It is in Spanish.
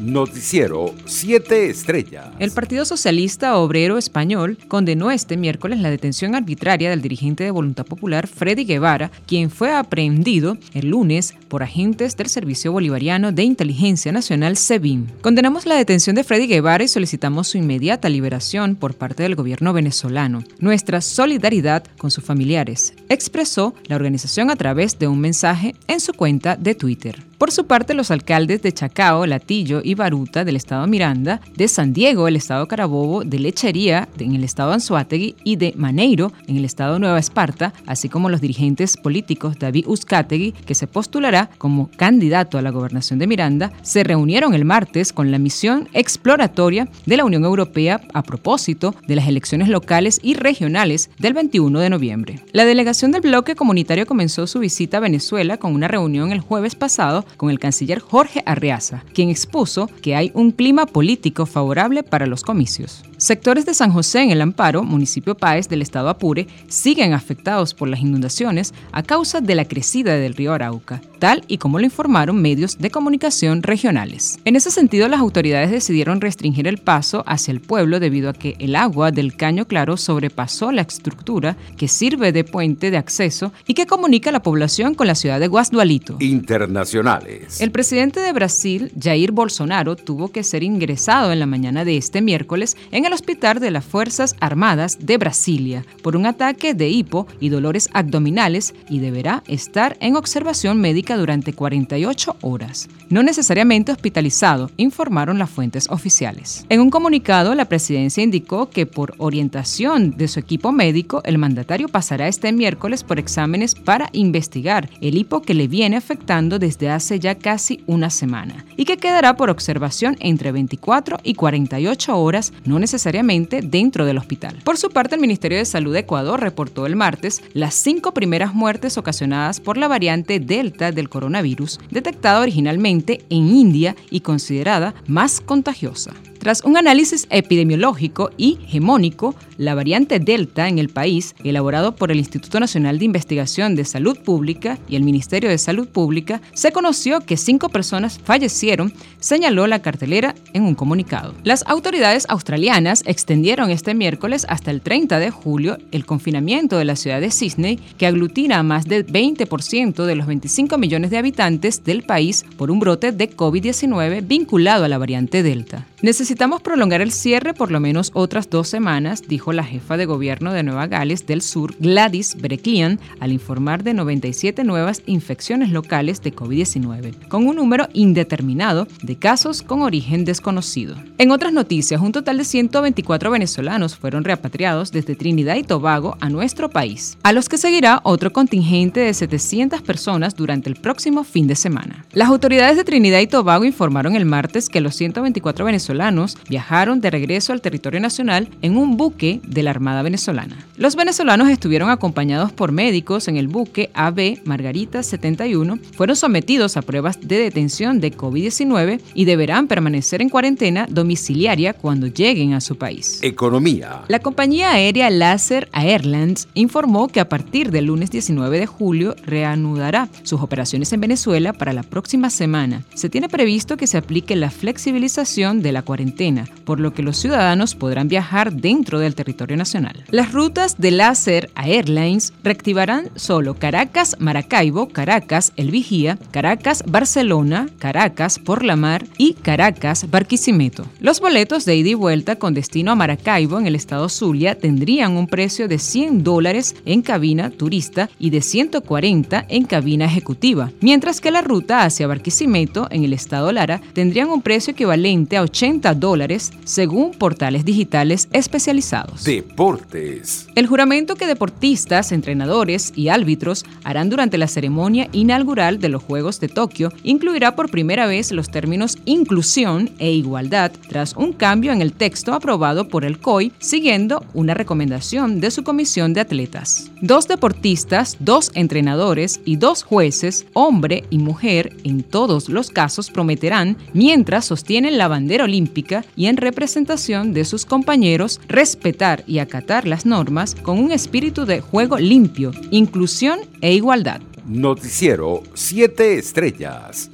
Noticiero 7 Estrellas. El Partido Socialista Obrero Español condenó este miércoles la detención arbitraria del dirigente de Voluntad Popular Freddy Guevara, quien fue aprehendido el lunes por agentes del Servicio Bolivariano de Inteligencia Nacional SEBIN. Condenamos la detención de Freddy Guevara y solicitamos su inmediata liberación por parte del gobierno venezolano. Nuestra solidaridad con sus familiares, expresó la organización a través de un mensaje en su cuenta de Twitter. Por su parte, los alcaldes de Chacao, Latillo y Baruta del estado Miranda, de San Diego, el estado Carabobo, de Lechería, en el estado Anzuategui y de Maneiro, en el estado Nueva Esparta, así como los dirigentes políticos David Uzcategui, que se postulará como candidato a la gobernación de Miranda, se reunieron el martes con la misión exploratoria de la Unión Europea a propósito de las elecciones locales y regionales del 21 de noviembre. La delegación del bloque comunitario comenzó su visita a Venezuela con una reunión el jueves pasado con el canciller Jorge Arreaza, quien expuso que hay un clima político favorable para los comicios. Sectores de San José en el Amparo, municipio Páez del estado Apure, siguen afectados por las inundaciones a causa de la crecida del río Arauca, tal y como lo informaron medios de comunicación regionales. En ese sentido, las autoridades decidieron restringir el paso hacia el pueblo debido a que el agua del Caño Claro sobrepasó la estructura que sirve de puente de acceso y que comunica a la población con la ciudad de Guasdualito. Internacionales. El presidente de Brasil, Jair Bolsonaro, tuvo que ser ingresado en la mañana de este miércoles en el hospital de las Fuerzas Armadas de Brasilia por un ataque de hipo y dolores abdominales y deberá estar en observación médica durante 48 horas. No necesariamente hospitalizado, informaron las fuentes oficiales. En un comunicado, la presidencia indicó que por orientación de su equipo médico, el mandatario pasará este miércoles por exámenes para investigar el hipo que le viene afectando desde hace ya casi una semana y que quedará por observación entre 24 y 48 horas, no necesariamente necesariamente dentro del hospital. Por su parte, el Ministerio de Salud de Ecuador reportó el martes las cinco primeras muertes ocasionadas por la variante Delta del coronavirus, detectada originalmente en India y considerada más contagiosa. Tras un análisis epidemiológico y hegemónico, la variante Delta en el país, elaborado por el Instituto Nacional de Investigación de Salud Pública y el Ministerio de Salud Pública, se conoció que cinco personas fallecieron, señaló la cartelera en un comunicado. Las autoridades australianas extendieron este miércoles hasta el 30 de julio el confinamiento de la ciudad de Sydney, que aglutina a más del 20% de los 25 millones de habitantes del país por un brote de COVID-19 vinculado a la variante Delta. Necesitamos prolongar el cierre por lo menos otras dos semanas, dijo la jefa de gobierno de Nueva Gales del Sur, Gladys Berejiklian, al informar de 97 nuevas infecciones locales de COVID-19, con un número indeterminado de casos con origen desconocido. En otras noticias, un total de 124 venezolanos fueron repatriados desde Trinidad y Tobago a nuestro país, a los que seguirá otro contingente de 700 personas durante el próximo fin de semana. Las autoridades de Trinidad y Tobago informaron el martes que los 124 venezolanos viajaron de regreso al territorio nacional en un buque de la Armada venezolana. Los venezolanos estuvieron acompañados por médicos en el buque AB Margarita 71, fueron sometidos a pruebas de detención de COVID-19 y deberán permanecer en cuarentena domiciliaria cuando lleguen a su país. Economía. La compañía aérea Laser Airlines informó que a partir del lunes 19 de julio reanudará sus operaciones en Venezuela para la próxima semana. Se tiene previsto que se aplique la flexibilización de la cuarentena, por lo que los ciudadanos podrán viajar dentro del territorio nacional. Las rutas de láser Airlines reactivarán solo Caracas, Maracaibo, Caracas, El Vigía, Caracas, Barcelona, Caracas, Por la Mar y Caracas, Barquisimeto. Los boletos de ida y vuelta con destino a Maracaibo en el estado Zulia tendrían un precio de 100 dólares en cabina turista y de 140 en cabina ejecutiva, mientras que la ruta hacia Barquisimeto en el estado Lara tendrían un precio equivalente a 80 dólares según portales digitales especializados. Deportes. El juramento que deportistas, entrenadores y árbitros harán durante la ceremonia inaugural de los Juegos de Tokio incluirá por primera vez los términos inclusión e igualdad tras un cambio en el texto aprobado por el COI siguiendo una recomendación de su comisión de atletas. Dos deportistas, dos entrenadores y dos jueces, hombre y mujer, en todos los casos prometerán, mientras sostienen la bandera olímpica y en representación de sus compañeros, respetar y acatar las normas con un espíritu de juego limpio, inclusión e igualdad. Noticiero 7 Estrellas.